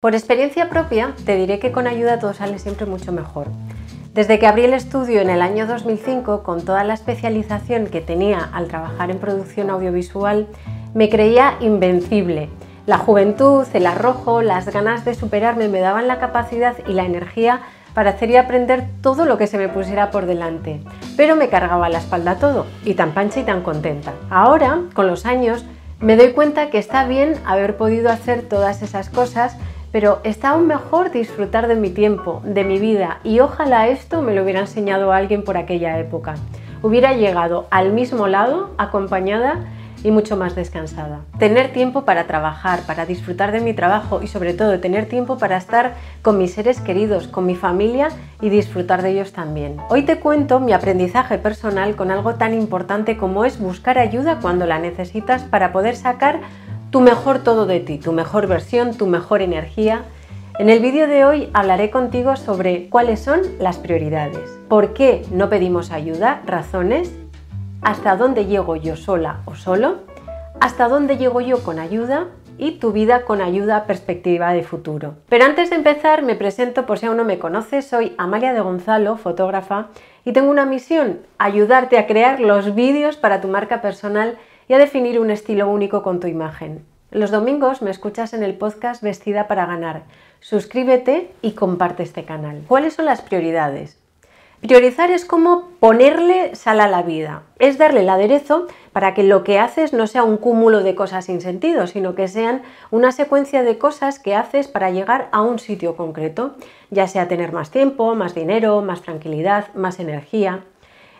Por experiencia propia, te diré que con ayuda todo sale siempre mucho mejor. Desde que abrí el estudio en el año 2005, con toda la especialización que tenía al trabajar en producción audiovisual, me creía invencible. La juventud, el arrojo, las ganas de superarme me daban la capacidad y la energía para hacer y aprender todo lo que se me pusiera por delante. Pero me cargaba la espalda todo, y tan pancha y tan contenta. Ahora, con los años, me doy cuenta que está bien haber podido hacer todas esas cosas pero está aún mejor disfrutar de mi tiempo, de mi vida, y ojalá esto me lo hubiera enseñado alguien por aquella época. Hubiera llegado al mismo lado, acompañada y mucho más descansada. Tener tiempo para trabajar, para disfrutar de mi trabajo y sobre todo tener tiempo para estar con mis seres queridos, con mi familia y disfrutar de ellos también. Hoy te cuento mi aprendizaje personal con algo tan importante como es buscar ayuda cuando la necesitas para poder sacar tu mejor todo de ti, tu mejor versión, tu mejor energía. En el vídeo de hoy hablaré contigo sobre cuáles son las prioridades, por qué no pedimos ayuda, razones, hasta dónde llego yo sola o solo, hasta dónde llego yo con ayuda y tu vida con ayuda perspectiva de futuro. Pero antes de empezar me presento por si aún no me conoces, soy Amalia de Gonzalo, fotógrafa, y tengo una misión, ayudarte a crear los vídeos para tu marca personal y a definir un estilo único con tu imagen. Los domingos me escuchas en el podcast Vestida para Ganar. Suscríbete y comparte este canal. ¿Cuáles son las prioridades? Priorizar es como ponerle sal a la vida, es darle el aderezo para que lo que haces no sea un cúmulo de cosas sin sentido, sino que sean una secuencia de cosas que haces para llegar a un sitio concreto, ya sea tener más tiempo, más dinero, más tranquilidad, más energía.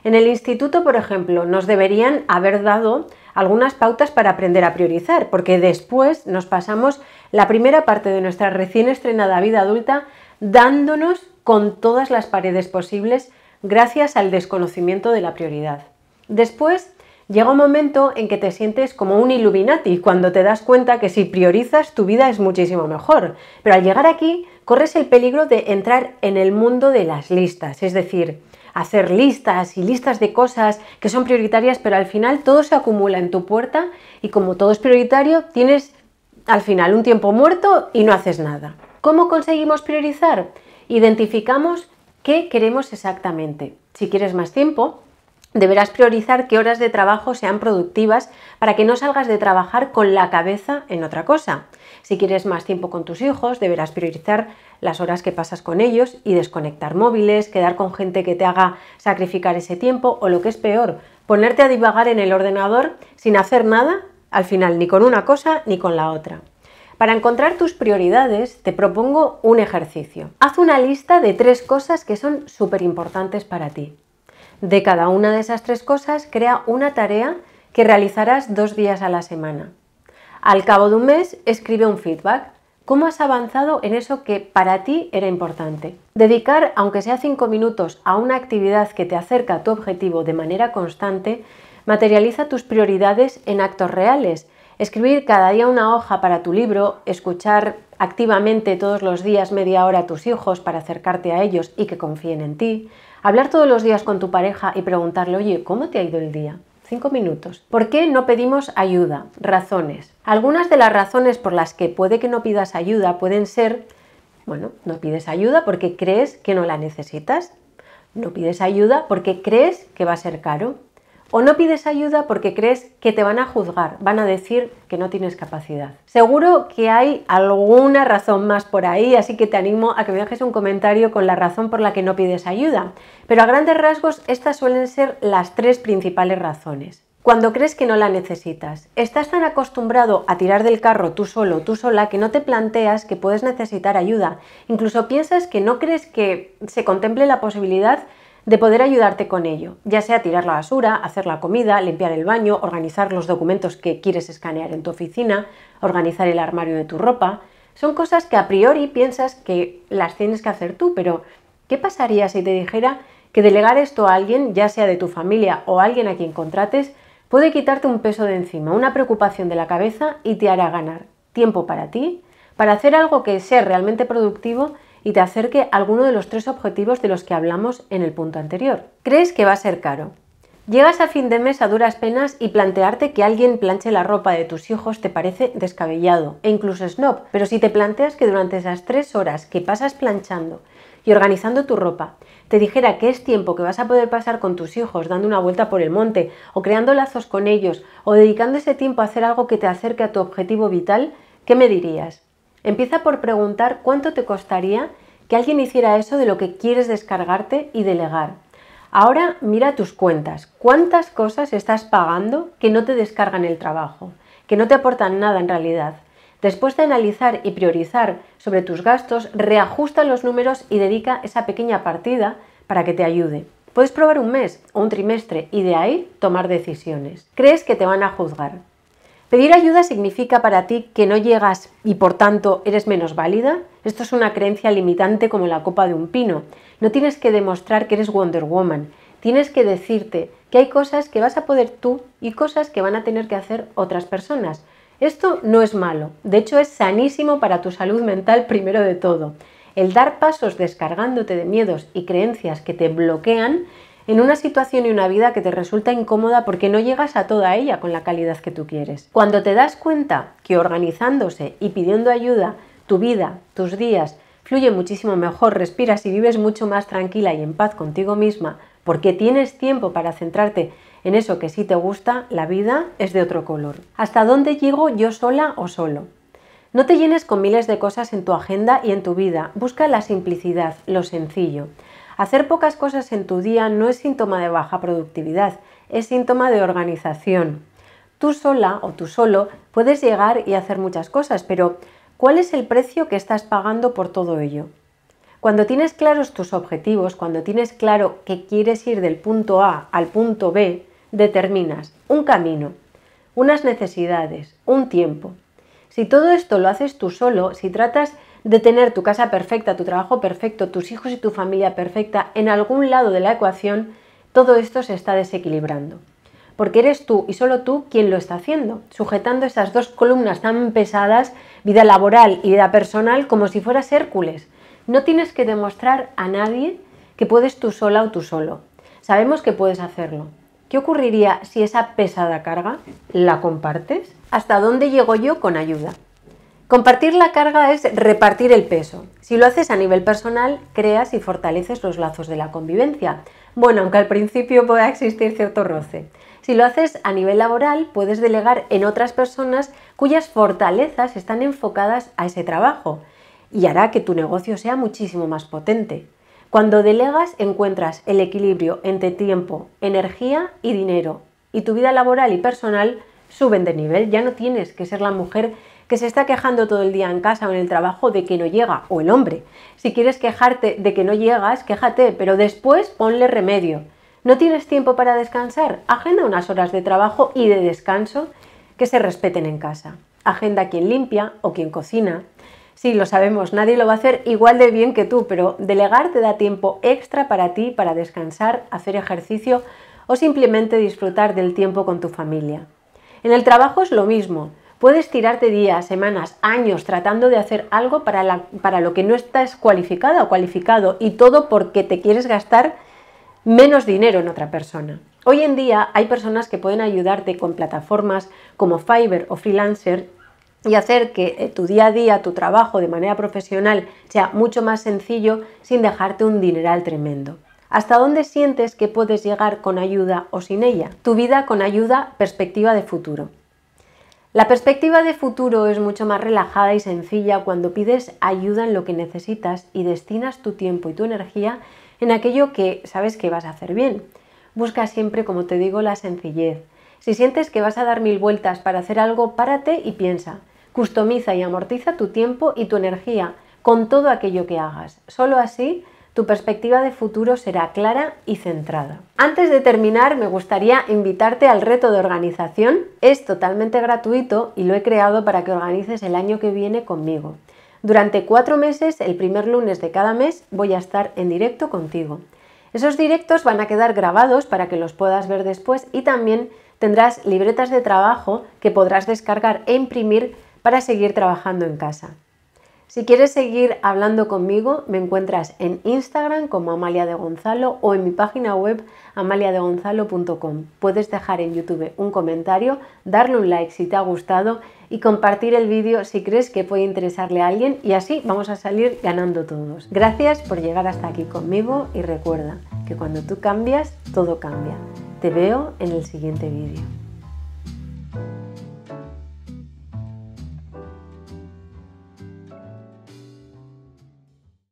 En el instituto, por ejemplo, nos deberían haber dado algunas pautas para aprender a priorizar, porque después nos pasamos la primera parte de nuestra recién estrenada vida adulta dándonos con todas las paredes posibles gracias al desconocimiento de la prioridad. Después llega un momento en que te sientes como un Illuminati cuando te das cuenta que si priorizas tu vida es muchísimo mejor. Pero al llegar aquí corres el peligro de entrar en el mundo de las listas, es decir, hacer listas y listas de cosas que son prioritarias, pero al final todo se acumula en tu puerta y como todo es prioritario, tienes al final un tiempo muerto y no haces nada. ¿Cómo conseguimos priorizar? Identificamos qué queremos exactamente. Si quieres más tiempo, deberás priorizar qué horas de trabajo sean productivas para que no salgas de trabajar con la cabeza en otra cosa. Si quieres más tiempo con tus hijos, deberás priorizar las horas que pasas con ellos y desconectar móviles, quedar con gente que te haga sacrificar ese tiempo o lo que es peor, ponerte a divagar en el ordenador sin hacer nada, al final ni con una cosa ni con la otra. Para encontrar tus prioridades te propongo un ejercicio. Haz una lista de tres cosas que son súper importantes para ti. De cada una de esas tres cosas crea una tarea que realizarás dos días a la semana. Al cabo de un mes, escribe un feedback. ¿Cómo has avanzado en eso que para ti era importante? Dedicar, aunque sea cinco minutos, a una actividad que te acerca a tu objetivo de manera constante, materializa tus prioridades en actos reales. Escribir cada día una hoja para tu libro, escuchar activamente todos los días media hora a tus hijos para acercarte a ellos y que confíen en ti, hablar todos los días con tu pareja y preguntarle, oye, ¿cómo te ha ido el día? Cinco minutos. ¿Por qué no pedimos ayuda? Razones. Algunas de las razones por las que puede que no pidas ayuda pueden ser, bueno, no pides ayuda porque crees que no la necesitas. No pides ayuda porque crees que va a ser caro. O no pides ayuda porque crees que te van a juzgar, van a decir que no tienes capacidad. Seguro que hay alguna razón más por ahí, así que te animo a que me dejes un comentario con la razón por la que no pides ayuda. Pero a grandes rasgos estas suelen ser las tres principales razones. Cuando crees que no la necesitas, estás tan acostumbrado a tirar del carro tú solo, tú sola, que no te planteas que puedes necesitar ayuda. Incluso piensas que no crees que se contemple la posibilidad de poder ayudarte con ello, ya sea tirar la basura, hacer la comida, limpiar el baño, organizar los documentos que quieres escanear en tu oficina, organizar el armario de tu ropa. Son cosas que a priori piensas que las tienes que hacer tú, pero ¿qué pasaría si te dijera que delegar esto a alguien, ya sea de tu familia o alguien a quien contrates, puede quitarte un peso de encima, una preocupación de la cabeza y te hará ganar tiempo para ti, para hacer algo que sea realmente productivo y te acerque a alguno de los tres objetivos de los que hablamos en el punto anterior. ¿Crees que va a ser caro? Llegas a fin de mes a duras penas y plantearte que alguien planche la ropa de tus hijos te parece descabellado e incluso snob, pero si te planteas que durante esas tres horas que pasas planchando y organizando tu ropa, te dijera que es tiempo que vas a poder pasar con tus hijos dando una vuelta por el monte o creando lazos con ellos o dedicando ese tiempo a hacer algo que te acerque a tu objetivo vital, ¿qué me dirías? Empieza por preguntar cuánto te costaría que alguien hiciera eso de lo que quieres descargarte y delegar. Ahora mira tus cuentas. ¿Cuántas cosas estás pagando que no te descargan el trabajo? Que no te aportan nada en realidad. Después de analizar y priorizar sobre tus gastos, reajusta los números y dedica esa pequeña partida para que te ayude. Puedes probar un mes o un trimestre y de ahí tomar decisiones. ¿Crees que te van a juzgar? ¿Pedir ayuda significa para ti que no llegas y por tanto eres menos válida? Esto es una creencia limitante como la copa de un pino. No tienes que demostrar que eres Wonder Woman. Tienes que decirte que hay cosas que vas a poder tú y cosas que van a tener que hacer otras personas. Esto no es malo, de hecho es sanísimo para tu salud mental primero de todo. El dar pasos descargándote de miedos y creencias que te bloquean en una situación y una vida que te resulta incómoda porque no llegas a toda ella con la calidad que tú quieres. Cuando te das cuenta que organizándose y pidiendo ayuda, tu vida, tus días, fluye muchísimo mejor, respiras y vives mucho más tranquila y en paz contigo misma, porque tienes tiempo para centrarte en eso que sí te gusta, la vida es de otro color. ¿Hasta dónde llego yo sola o solo? No te llenes con miles de cosas en tu agenda y en tu vida. Busca la simplicidad, lo sencillo. Hacer pocas cosas en tu día no es síntoma de baja productividad, es síntoma de organización. Tú sola o tú solo puedes llegar y hacer muchas cosas, pero ¿cuál es el precio que estás pagando por todo ello? Cuando tienes claros tus objetivos, cuando tienes claro que quieres ir del punto A al punto B, determinas un camino, unas necesidades, un tiempo. Si todo esto lo haces tú solo, si tratas de tener tu casa perfecta, tu trabajo perfecto, tus hijos y tu familia perfecta en algún lado de la ecuación, todo esto se está desequilibrando. Porque eres tú y solo tú quien lo está haciendo, sujetando esas dos columnas tan pesadas, vida laboral y vida personal, como si fueras Hércules. No tienes que demostrar a nadie que puedes tú sola o tú solo. Sabemos que puedes hacerlo. ¿Qué ocurriría si esa pesada carga la compartes? ¿Hasta dónde llego yo con ayuda? Compartir la carga es repartir el peso. Si lo haces a nivel personal, creas y fortaleces los lazos de la convivencia. Bueno, aunque al principio pueda existir cierto roce. Si lo haces a nivel laboral, puedes delegar en otras personas cuyas fortalezas están enfocadas a ese trabajo y hará que tu negocio sea muchísimo más potente. Cuando delegas encuentras el equilibrio entre tiempo, energía y dinero y tu vida laboral y personal suben de nivel. Ya no tienes que ser la mujer que se está quejando todo el día en casa o en el trabajo de que no llega, o el hombre. Si quieres quejarte de que no llegas, quéjate, pero después ponle remedio. ¿No tienes tiempo para descansar? Agenda unas horas de trabajo y de descanso que se respeten en casa. Agenda quien limpia o quien cocina. Sí, lo sabemos, nadie lo va a hacer igual de bien que tú, pero delegar te da tiempo extra para ti, para descansar, hacer ejercicio o simplemente disfrutar del tiempo con tu familia. En el trabajo es lo mismo. Puedes tirarte días, semanas, años tratando de hacer algo para, para lo que no estás cualificada o cualificado y todo porque te quieres gastar menos dinero en otra persona. Hoy en día hay personas que pueden ayudarte con plataformas como Fiverr o Freelancer y hacer que eh, tu día a día, tu trabajo de manera profesional sea mucho más sencillo sin dejarte un dineral tremendo. ¿Hasta dónde sientes que puedes llegar con ayuda o sin ella? Tu vida con ayuda, perspectiva de futuro. La perspectiva de futuro es mucho más relajada y sencilla cuando pides ayuda en lo que necesitas y destinas tu tiempo y tu energía en aquello que sabes que vas a hacer bien. Busca siempre, como te digo, la sencillez. Si sientes que vas a dar mil vueltas para hacer algo, párate y piensa. Customiza y amortiza tu tiempo y tu energía con todo aquello que hagas. Solo así tu perspectiva de futuro será clara y centrada. Antes de terminar, me gustaría invitarte al reto de organización. Es totalmente gratuito y lo he creado para que organices el año que viene conmigo. Durante cuatro meses, el primer lunes de cada mes, voy a estar en directo contigo. Esos directos van a quedar grabados para que los puedas ver después y también tendrás libretas de trabajo que podrás descargar e imprimir para seguir trabajando en casa. Si quieres seguir hablando conmigo, me encuentras en Instagram como Amalia de Gonzalo o en mi página web amaliadegonzalo.com. Puedes dejar en YouTube un comentario, darle un like si te ha gustado y compartir el vídeo si crees que puede interesarle a alguien y así vamos a salir ganando todos. Gracias por llegar hasta aquí conmigo y recuerda que cuando tú cambias, todo cambia. Te veo en el siguiente vídeo.